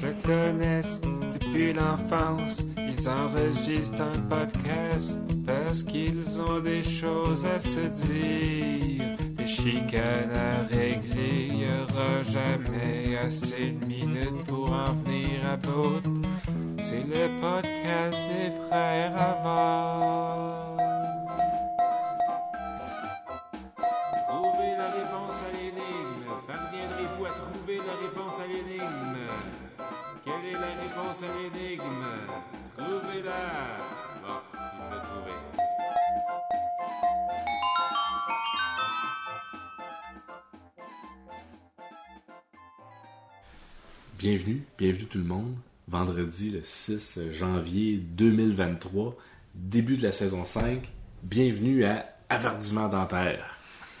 se connaissent depuis l'enfance. Ils enregistrent un podcast parce qu'ils ont des choses à se dire. Des chicanes à régler, y aura jamais assez de minutes pour en venir à bout. C'est le podcast des frères avant. La réponse à l'énigme? Trouvez-la. Bon, il l'a trouvé. Bienvenue, bienvenue tout le monde. Vendredi le 6 janvier 2023, début de la saison 5. Bienvenue à Avardiment dentaire.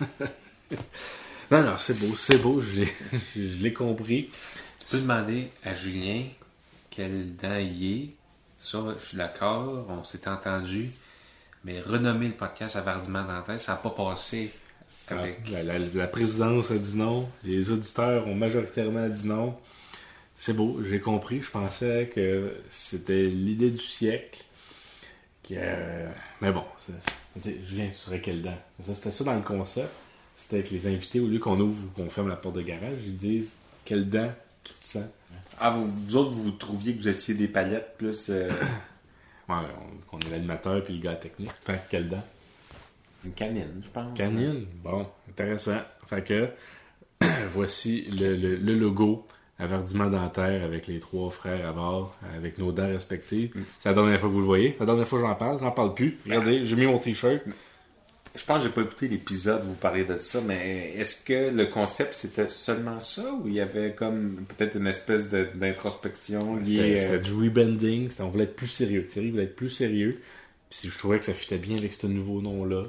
non, non, c'est beau, c'est beau, je l'ai, je l'ai compris. Tu peux demander à Julien quel dent il est. Ça, je suis d'accord, on s'est entendu. Mais renommer le podcast Avardiment dentaire, ça n'a pas passé avec. La, la- la présidence a dit non, les auditeurs ont majoritairement dit non. C'est beau, j'ai compris. Je pensais que c'était l'idée du siècle. Que, mais bon, Julien, tu serais quelle dent? C'était ça dans le concept. C'était que les invités, au lieu qu'on ouvre ou qu'on ferme la porte de garage, ils disent quelle dent tu te sens? Ah, vous, vous autres, vous trouviez que vous étiez des palettes plus. euh, Ouais, on, qu'on est l'animateur puis le gars technique. Fait que quelle dent une canine, je pense. Canine? Bon, intéressant. Fait que voici le, le- le logo Avardiment dentaire avec les trois frères à bord, avec nos dents respectives. C'est la dernière fois que vous le voyez. C'est la dernière fois que j'en parle. J'en parle plus. Regardez, j'ai mis mon t-shirt. Je pense que j'ai pas écouté l'épisode où vous parliez de ça, mais est-ce que le concept c'était seulement ça ou il y avait comme peut-être une espèce d'introspection liée. c'était euh, du rebanding. C'était- On voulait être plus sérieux. Thierry voulait être plus sérieux. Puis je trouvais que ça fitait bien avec ce nouveau nom-là.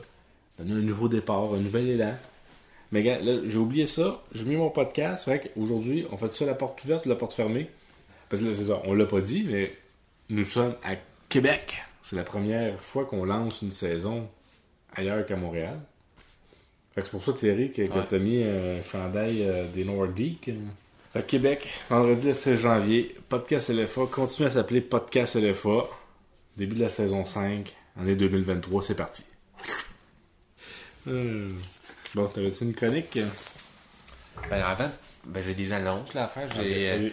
Donner un nouveau départ, un nouvel élan. Mais gars, là, j'ai oublié ça. J'ai mis mon podcast. Fait qu'aujourd'hui, on fait ça la porte ouverte ou la porte fermée. Parce que là, c'est ça. On l'a pas dit, mais nous sommes à Québec. C'est la première fois qu'on lance une saison ailleurs qu'à Montréal. Fait que c'est pour ça, Thierry, que, que Ouais. t'as mis un chandail euh, des Nordiques. Fait Québec, vendredi le 16 janvier, Podcast LFA continue à s'appeler Podcast LFA. Début de la saison 5, année 2023, c'est parti. Euh, Bon, t'avais-tu une chronique? Ben, avant, ben, j'ai des annonces là, à faire. J'ai, euh.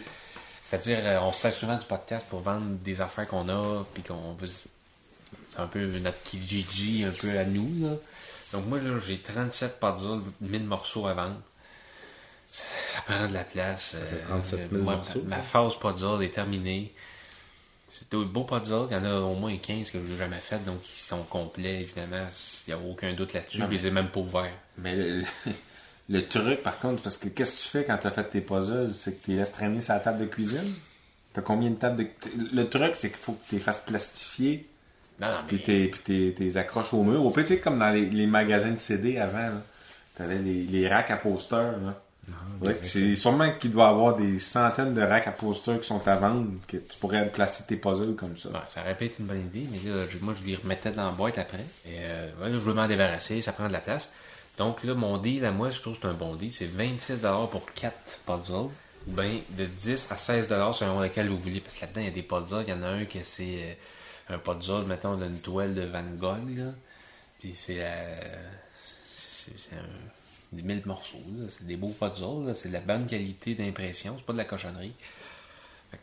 C'est-à-dire, euh, on se sert souvent du podcast pour vendre des affaires qu'on a, puis qu'on veut. C'est un peu notre Kijiji, un peu à nous, là. Donc, moi, là, j'ai 37 puzzles, 1000 morceaux à vendre. Ça prend de la place. Ça fait 37 000 morceaux, Ma phase puzzle est terminée. C'est un beau puzzle. Il y en a au moins 15 que je n'ai jamais fait, donc ils sont complets, évidemment. Il n'y a aucun doute là-dessus. Je les ai même pas ouverts. Mais le, le truc, par contre, parce que qu'est-ce que tu fais quand tu as fait tes puzzles? C'est que tu les laisses traîner sur la table de cuisine? T'as combien de tables de. Le truc, c'est qu'il faut que tu les fasses plastifier, Non, non, puis mais. t'es- puis t'es t'es accroches au mur. Au plus, tu sais, comme dans les, les magasins de CD avant, là. T'avais les, les racks à posters, là. Ouais, c'est sûrement qu'il doit y avoir des centaines de racks à posters qui sont à vendre, que tu pourrais placer tes puzzles comme ça. Ça aurait pu être une bonne idée, mais là, moi, je les remettais dans la boîte après. Et euh, là, je veux m'en débarrasser, ça prend de la place. Donc là, mon deal à moi, je trouve que c'est un bon deal. C'est 26$ pour 4 puzzles. Ou bien de 10 à 16$ selon lequel vous voulez. Parce que là-dedans, il y a des puzzles. Il y en a un que c'est un puzzle, mettons, d'une toile de Van Gogh. Là. Puis c'est euh, des 1000 morceaux. C'est des beaux puzzles. là. C'est de la bonne qualité d'impression. C'est pas de la cochonnerie.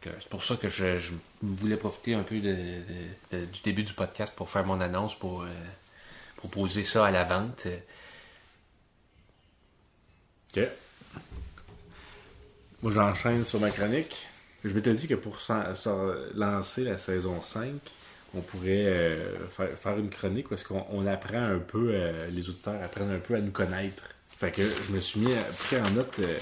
C'est pour ça que je, voulais profiter un peu de- de- de- du début du podcast pour faire mon annonce, pour euh, proposer ça à la vente. Ok. Moi, j'enchaîne sur ma chronique. Je m'étais dit que pour lancer la saison 5, on pourrait euh, faire, faire une chronique parce qu'on on apprend un peu, euh, les auditeurs apprennent un peu à nous connaître. Fait que je me suis mis à, pris en note euh,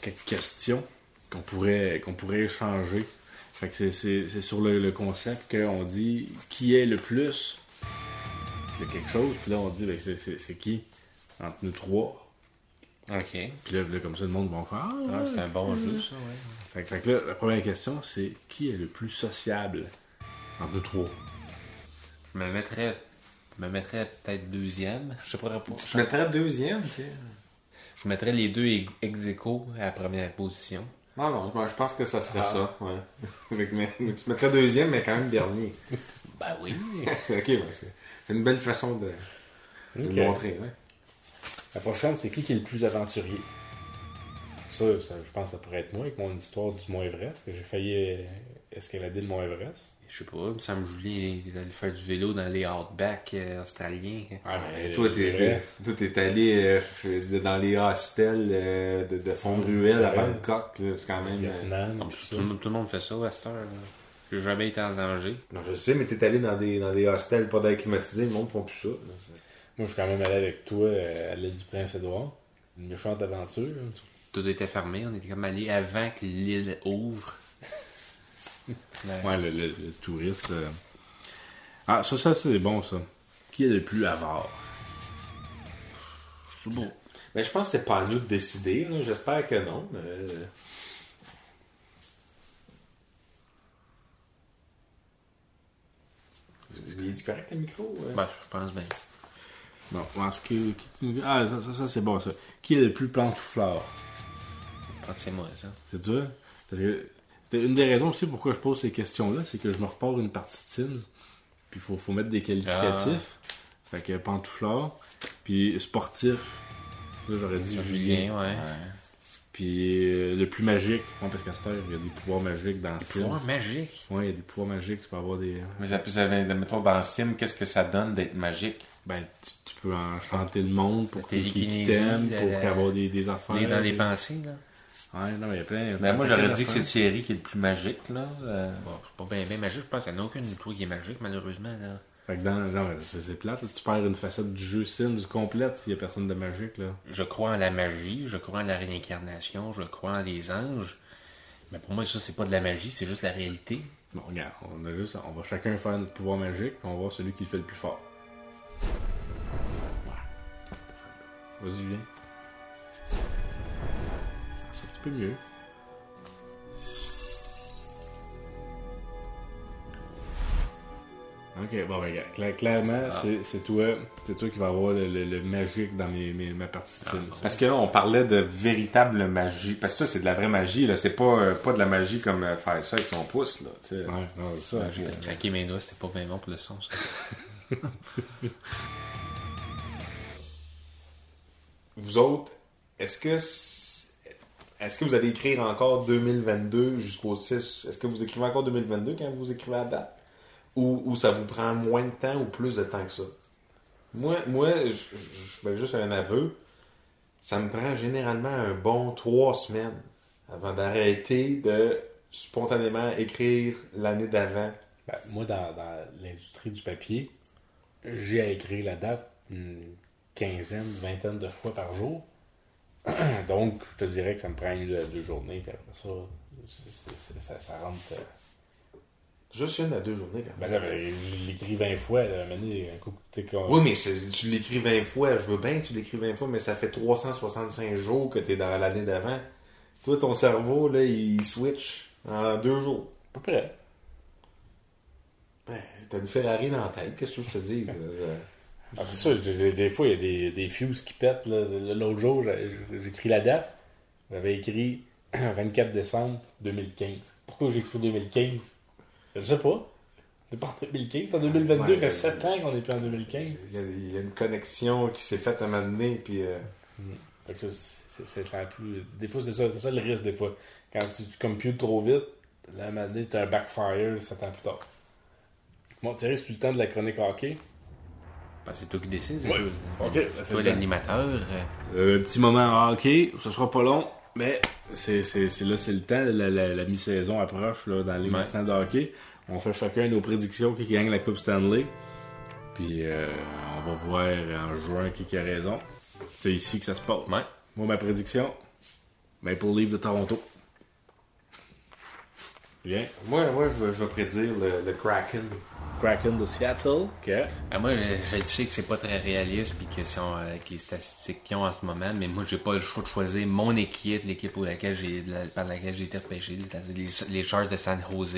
quelques questions qu'on pourrait, qu'on pourrait échanger. Fait que c'est- sur le, le concept qu'on dit qui est le plus? De quelque chose, puis là on dit ben, c'est- qui? Entre nous trois. OK. Puis là, là, comme ça, le monde va faire Ah, c'est un bon jeu, ça, ouais. Fait, que- fait que là, la première question, c'est qui est le plus sociable? Entre nous trois Je me mettrais, je me mettrais peut-être deuxième. Je sais pas. pas- Je mettrais deuxième, tu sais. Je mettrais les deux ex- aequo à la première position. Non, non, moi, je pense que ça serait Ah. ça. Ouais. Avec mais tu mettrais deuxième, mais quand même dernier. Ben oui. ok, ouais, c'est une belle façon de, de le montrer. Ouais. La prochaine, c'est qui qui est le plus aventurier? Ça, ça, je pense que ça pourrait être moi avec mon histoire du Mont Everest, que j'ai failli euh, escalader le Mont Everest. Je sais pas, il me semble que Julien il allait faire du vélo dans les outbacks euh, australiens. Ah, Et toi, t'es, toi, t'es allé euh, dans les hostels euh, de, de fond de ruelle à. Bangkok. là. C'est quand même. euh, Vietnam, Ah, tout tout, le monde- tout le monde fait ça à cette heure. là. J'ai jamais été en danger. Non, je sais, mais t'es allé dans des, dans des hostels pas d'air climatisé. Le monde ne font plus ça. là. Moi, je suis quand même allé avec toi euh, à l'île du Prince-Édouard. Une méchante aventure. Tout était fermé. On était comme allé avant que l'île ouvre. Ouais. Ouais, le, le- le touriste. euh. Ah, ça, ça, c'est bon, ça. Qui est le plus avare? C'est beau. Mais je pense que c'est pas à nous de décider. là. J'espère que non. mais, euh, Il est correct le micro? ouais? Ben, je pense bien. Non, est-ce que. qui- Ah, ça, ça, ça, c'est bon, ça. Qui est le plus plantouflard? Je pense que c'est moi, ça. C'est toi? Parce que une des raisons aussi pourquoi je pose ces questions-là, c'est que je me repars une partie de Sims, puis il faut, faut mettre des qualificatifs. Fait que pantouflard, puis sportif. Là, j'aurais dit Julien. Ouais. Puis euh, le plus magique, parce qu'à cette heure, il y a des pouvoirs magiques dans Sims. Pouvoir magique. Ouais, il y a des pouvoirs magiques, tu peux avoir des. Mais j'appelle ça, mettons dans Sim, qu'est-ce que ça donne d'être magique? Ben, tu, tu peux enchanter le monde pour télékinésie, t'aiment, la- pour avoir des, des affaires. Lire dans les des- pensées, là. Ouais, non, mais il y a plein. Ben, plein- moi, j'aurais dit que c'est. Thierry qui est le plus magique. Là. Euh, Bon, c'est pas bien, bien magique. Je pense qu'il n'y en a aucun de toi qui est magique, malheureusement, là. Fait que dans, non, mais c'est plate, là. tu perds une facette du jeu Sims complète s'il y a personne de magique, là. Je crois en la magie, je crois en la réincarnation, je crois en les anges. Mais pour moi, ça, c'est pas de la magie, c'est juste la réalité. Bon, regarde, on a juste, on va chacun faire notre pouvoir magique, puis on va voir celui qui le fait le plus fort. Ouais. Vas-y, Julien. Peu mieux. Ok, bon, ben, regarde, cla- clairement, c'est- c'est toi, c'est toi qui vas avoir le, le- le magique dans mes, mes- ma partie de Sims. Parce que là, on parlait de véritable magie. Parce que ça, c'est de la vraie magie. là. C'est pas, euh, pas de la magie comme euh, faire ça avec son pouce. Là. Ouais, non, c'est ça. Magie, euh, Claquer mes doigts, c'était pas bien bon pour le son, ça. Vous autres, est-ce que est-ce que vous allez écrire encore 2022 jusqu'au 6 Est-ce que vous écrivez encore 2022 quand vous écrivez la date? Ou, ça vous prend moins de temps ou plus de temps que ça? Moi, moi je, juste un aveu. Ça me prend généralement un bon trois semaines avant d'arrêter de spontanément écrire l'année d'avant. Ben, moi, dans, l'industrie du papier, j'ai à écrire la date une quinzaine, vingtaine de fois par jour. Donc, je te dirais que ça me prend une à deux journées, puis après ça, ça, ça rentre. euh, Juste une à deux journées quand même. Ben là, ben, je l'écris 20 fois, là, un coup, comme- Oui, mais tu l'écris 20 fois. Je veux bien que tu l'écris 20 fois, mais ça fait 365 jours que tu es dans l'année d'avant. Toi, ton cerveau, là, il switch en deux jours. à peu près. Ben, t'as une Ferrari dans la tête. Qu'est-ce que je te dis? Ah, c'est ça, des, fois, il y a des, des fuses qui pètent. L'autre jour, j'ai- j'écris la date. J'avais écrit 24 décembre 2015. Pourquoi j'ai écrit 2015 Je sais pas. C'est pas en 2015, en 2022, Ouais, ça fait ouais. 7 ans qu'on est plus en 2015. Il y, a, il y a une connexion qui s'est faite à un moment donné, puis... euh, Fait que ça, c'est- c'est- ça a plus... Des fois, c'est ça, c'est ça le risque, des fois. Quand tu, tu computes trop vite, là, à un moment donné, t'as un backfire 7 ans plus tard. Bon, Thierry, c'est le temps de la chronique hockey? Ben, c'est toi qui décides. c'est Ouais. toi. C'est l'animateur. euh, Euh, petit moment hockey, ce sera pas long, mais c'est, c'est, c'est là, c'est le temps, la, la- la mi-saison approche là, dans les Ouais. de hockey. On fait chacun nos prédictions qui gagne la Coupe Stanley. Puis euh, on va voir en juin qui, qui a raison. C'est ici que ça se passe. Ouais. Moi, ma prédiction, Maple Leaf de Toronto. Bien. Moi, moi je, vais- je vais prédire le, le Kraken. Kraken de Seattle. OK. Ah, moi, je, je sais que c'est pas très réaliste puis que si on- avec les statistiques qu'ils ont en ce moment, mais moi, j'ai pas le choix de choisir mon équipe, l'équipe pour laquelle j'ai, la- par laquelle j'ai été repêché, les, les de San Jose.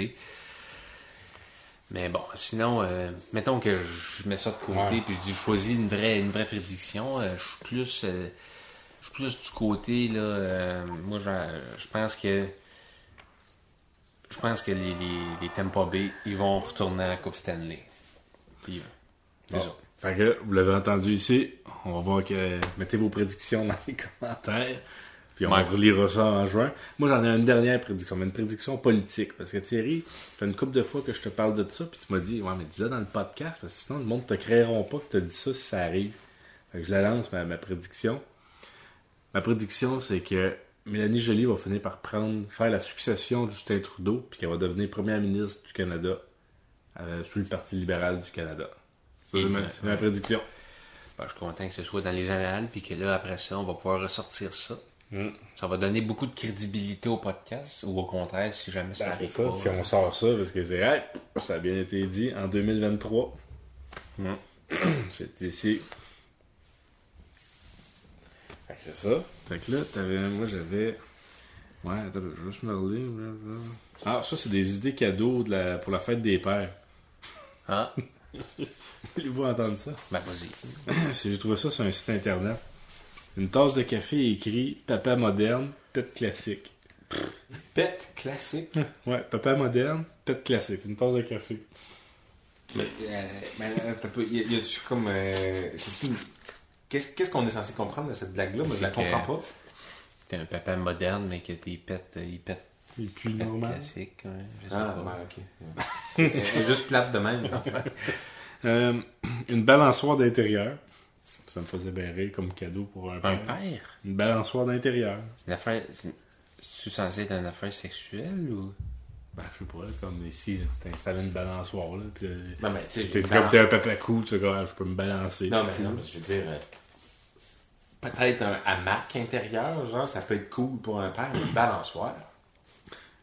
Mais bon, sinon, euh, mettons que je mets ça de côté Ouais. puis je dis je choisis une vraie, une vraie prédiction. euh, je suis plus, euh, je suis plus du côté là. euh, moi, je, je pense que je pense que les, les, les Tampa Bay, ils vont retourner à la Coupe Stanley. Puis, Bon. ça. Fait que vous l'avez entendu ici. On va voir que mettez vos prédictions dans les commentaires. Puis on Ouais. relira ça en juin. Moi, j'en ai une dernière prédiction, mais une prédiction politique. Parce que Thierry, ça fait une couple de fois que je te parle de ça, puis tu m'as dit, ouais, mais dis-le dans le podcast, parce que sinon, le monde te créeront pas que tu as dit ça si ça arrive. Fait que je la lance, ma, ma prédiction. Ma prédiction, c'est que Mélanie Joly va finir par prendre, faire la succession de Justin Trudeau, puis qu'elle va devenir première ministre du Canada euh, sous le Parti libéral du Canada. C'est ma, prédiction. Ben, je suis content que ce soit dans les annales, puis que là, après ça, on va pouvoir ressortir ça. Mm. Ça va donner beaucoup de crédibilité au podcast, ou au contraire, si jamais ça Ben, arrive ça, pas. si on sort ça, parce que c'est hey, ça a bien été dit en 2023. Mm. C'est ici. C'est ça. Fait que là, t'avais, moi j'avais. Ouais, attends, je vais juste me relire. Ah, ça, c'est des idées cadeaux de la... pour la fête des pères. Ah, Voulez-vous entendre ça? ben vas-y. J'ai trouvé ça sur un site internet. Une tasse de café écrit Papa moderne, pet classique. Pet classique. Ouais, papa moderne, pet classique. Une tasse de café. Mais, euh, mais, euh, t'as peu- y a-tu comme. euh, Qu'est-ce qu'on est censé comprendre de cette blague-là? Moi, je la comprends pas. T'es un papa moderne, mais que tes pets, euh, ils pètent Et puis normal. classique. ouais, je sais Ah, pas. ouais, ok. C'est juste plate de même. Euh, une balançoire d'intérieur. Ça me faisait bien rire comme cadeau pour un Un père. père? Une balançoire d'intérieur. C'est une affaire. C'est censé être une affaire sexuelle ou? Ben, je sais pas, comme ici, tu t'installes une balançoire, là, puis euh, Non, mais tu sais, t'es une comme t'es un papa cool, tu sais, comme, je peux me balancer? Non, mais, non, mais je veux dire. euh, Peut-être un hamac intérieur, genre, ça peut être cool pour un père, mais une balançoire.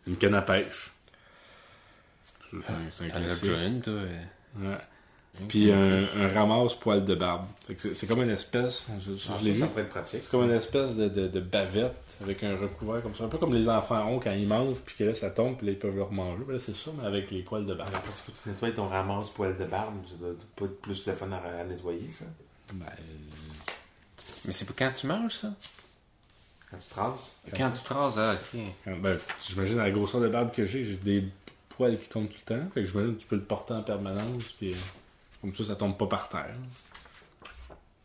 Une canne à pêche. C'est un- déjà une, toi. euh. Ouais. Puis un, un ramasse poil de barbe. C'est- comme une espèce, je, je Ah, l'ai vu, c'est comme une espèce de, de, de bavette avec un recouvert comme ça. Un peu comme les enfants ont quand ils mangent, puis que là ça tombe, puis là ils peuvent le remanger. Ben là, c'est ça, mais avec les poils de barbe. Après, il faut que tu nettoies ton ramasse poil de barbe. Ça doit pas être plus le fun à, à nettoyer, ça. Ben, Mais c'est pas quand tu manges, ça? Quand tu traces. Quand tu traces, ah, ok. ben, j'imagine la grosseur de barbe que j'ai, j'ai des poils qui tombent tout le temps. Fait que j'imagine que tu peux le porter en permanence, puis euh, comme ça, ça tombe pas par terre.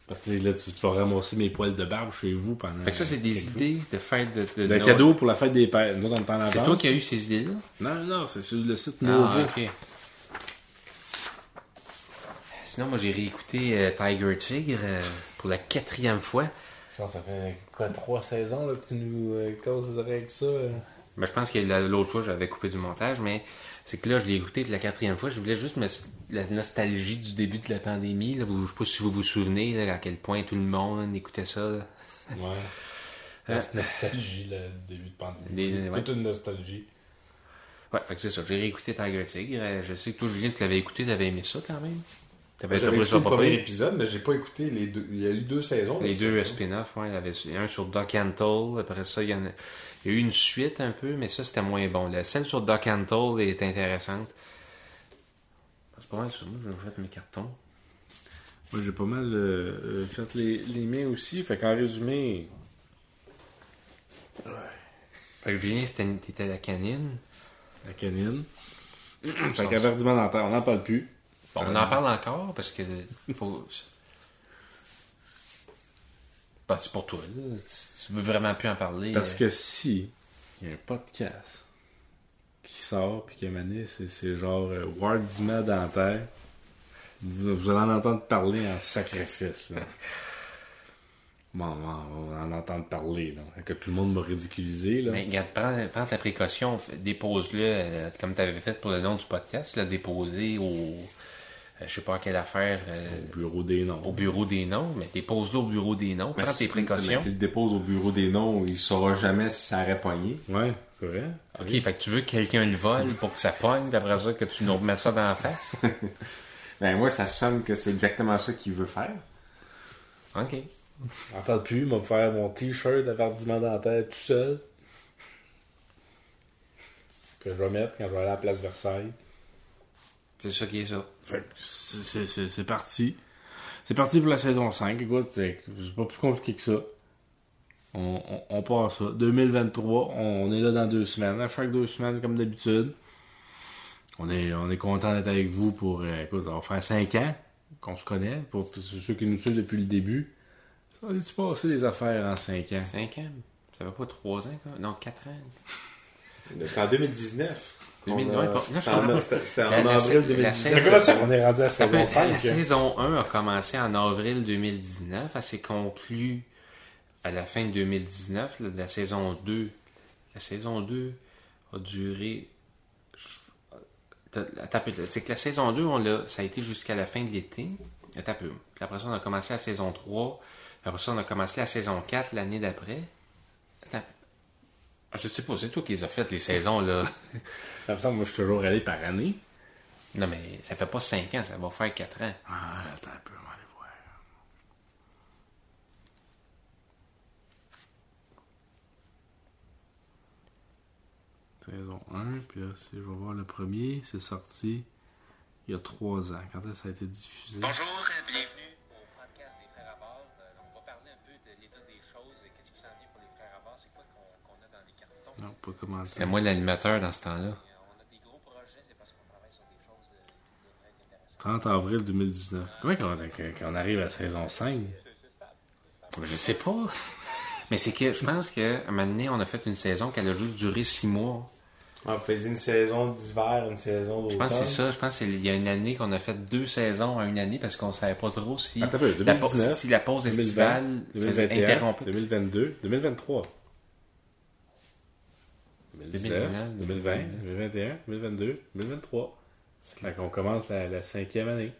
Parce que là, tu, tu vas ramasser mes poils de barbe chez vous pendant. Fait que ça, c'est des idées de fête de, de cadeau pour la fête des pères. Nous, on C'est toi qui as eu ces idées-là? Non, non, c'est sur le site Ah, Novo. ok. Sinon, moi, j'ai réécouté euh, Tiger Tigre euh, pour la quatrième fois. Je pense que ça fait quoi, trois saisons là, que tu nous euh, causes avec ça. Euh? Ben, je pense que la- l'autre fois, j'avais coupé du montage, mais c'est que là, je l'ai écouté la quatrième fois. Je voulais juste me... la nostalgie du début de la pandémie. Là, vous, je sais pas si vous vous souvenez là, à quel point tout le monde écoutait ça. là. Ouais. Hein? La nostalgie là, du début de pandémie. Les- ouais. Toute une nostalgie. Ouais, fait que c'est ça. J'ai réécouté Tiger Tigre. Euh, Je sais que toi, Julien, tu l'avais écouté, tu avais aimé ça quand même. T'avais J'avais écouté le premier épisode, mais j'ai pas écouté les deux. Il y a eu deux saisons. Les de deux spin-offs, ouais, il y avait il y a un sur Doc Antle, après ça, il y, en a, il y a eu une suite un peu, mais ça, c'était moins bon. La celle sur Doc Antle est intéressante. C'est pas mal ça, moi, j'ai fait mes cartons. Moi, j'ai pas mal euh, euh, fait les, les miens aussi. Fait qu'en résumé, Fait que Julien, t'étais la canine. la canine. fait qu'averdiment dentaire, on n'en parle plus. Bon, on en parle encore, parce que faut... Bah, c'est pour toi, là. Si tu veux vraiment plus en parler. Parce euh, que si il y a un podcast qui sort, puis que mané, c'est, c'est genre euh, Wardiment dentaire, vous, vous allez en entendre parler en sacrifice. Là. Bon, on va en entendre parler. Là. Que tout le monde m'a ridiculisé. Là. Mais regarde, prends, prends ta précaution, dépose-le euh, comme tu avais fait pour le nom du podcast, là, déposer au. Euh, je sais pas à quelle affaire, euh, Au bureau des noms. au bureau des noms, mais dépose-le au bureau des noms, prends tes précautions. Tu le déposes au bureau des noms, il saura jamais si ça aurait pogné. Ouais, c'est vrai. Ok, fait que tu veux que quelqu'un le vole pour que ça pogne, puis après ça, que tu nous remettes ça dans la face? Ben moi, ça sonne que c'est exactement ça qu'il veut faire. Ok. On parle plus. Il va me faire mon t-shirt d'averdiment dentaire tout seul. Que je vais mettre quand je vais aller à la place Versailles. C'est ça qui est ça. Fait que c'est- c'est- c'est c'est parti. C'est parti pour la saison 5. Écoute, c'est c'est pas plus compliqué que ça. On, on, on part ça. 2023, on est là dans deux semaines. À chaque deux semaines, comme d'habitude. On est, on est content d'être avec vous pour. euh, écoute, ça va faire cinq ans qu'on se connaît. Pour ceux qui nous suivent depuis le début. Ça a-tu passé des affaires en cinq ans? 5 ans? Ça fait pas 3 ans, quoi? Non, 4 ans. C'était en 2019. 2000, On a- ouais, pas- non, je C'était en, avril la 2019. scène- Mais comment ça qu'on est rendu à La, saison 5? la saison 1 a commencé en avril 2019. Elle s'est conclue à la fin de 2019. là, La saison 2. La saison 2 a duré. C'est que la saison 2, on l'a- ça a été jusqu'à la fin de l'été. Puis après ça, on a commencé la saison 3. Puis après ça, on a commencé la saison 4 l'année d'après. Ah, Je sais pas, c'est toi qui les as faites, les saisons, là. Ça me semble, moi, je suis toujours allé par année. Non, mais ça fait pas 5 ans, ça va faire 4 ans. Ah, attends un peu, on va aller voir. Saison 1, puis là, si je vais voir le premier, c'est sorti il y a 3 ans. Quand est-ce que ça a été diffusé? Bonjour, bienvenue. Non, pas commencé. C'est moi l'animateur dans ce temps-là. On a des gros projets, c'est parce qu'on travaille sur des choses euh, qui devraient être intéressantes. 30 avril 2019. Comment qu'on qu'on arrive à saison 5? Je sais pas. Mais c'est que je pense qu'à un moment donné, on a fait une saison qui a juste duré 6 mois. On faisait une saison d'hiver, une saison d'automne? Je pense que c'est ça. Je pense qu'il y a une année qu'on a fait deux saisons en une année parce qu'on savait pas trop si, Attends la, pause- 2019, si la pause 2020, estivale faisait 2021, interrompre. 2022, 2023. 2019, 2019, 2020, 2021, 2022, 2023. Fait qu'on commence la, cinquième année.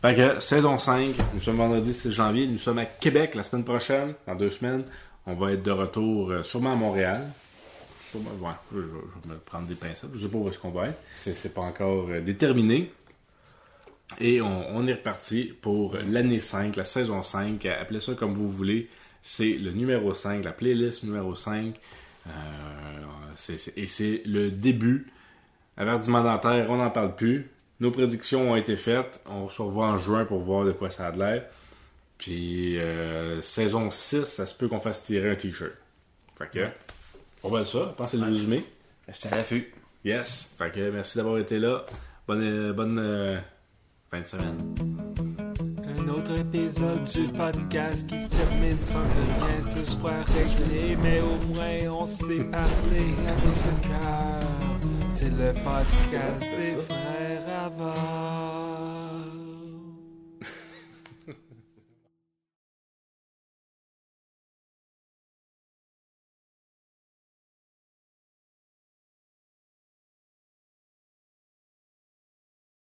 Fait saison 5, nous sommes vendredi 6 janvier, nous sommes à Québec la semaine prochaine, dans deux semaines. On va être de retour euh, sûrement à Montréal. Sûrement, je, vais me prendre des pincettes, je sais pas où est-ce qu'on va être. C'est, c'est pas encore euh, déterminé. Et on, on est reparti pour l'année 5, la saison 5. Appelez ça comme vous voulez. C'est le numéro 5, la playlist numéro 5. Euh, et c'est le début. Avertissement dentaire, on n'en parle plus. Nos prédictions ont été faites. On se revoit en juin pour voir de quoi ça a de l'air. Puis euh, saison 6, ça se peut qu'on fasse tirer un t-shirt. Fait que, on va ça. Je pense que c'est le résumé. J'étais à l'affût. Yes. Fait que merci d'avoir été là. Bonne, bonne euh, fin de semaine. Un autre épisode du podcast qui se termine sans que rien se soit réglé, mais au moins on s'est parlé avec le cœur. C'est le podcast des frères Avars.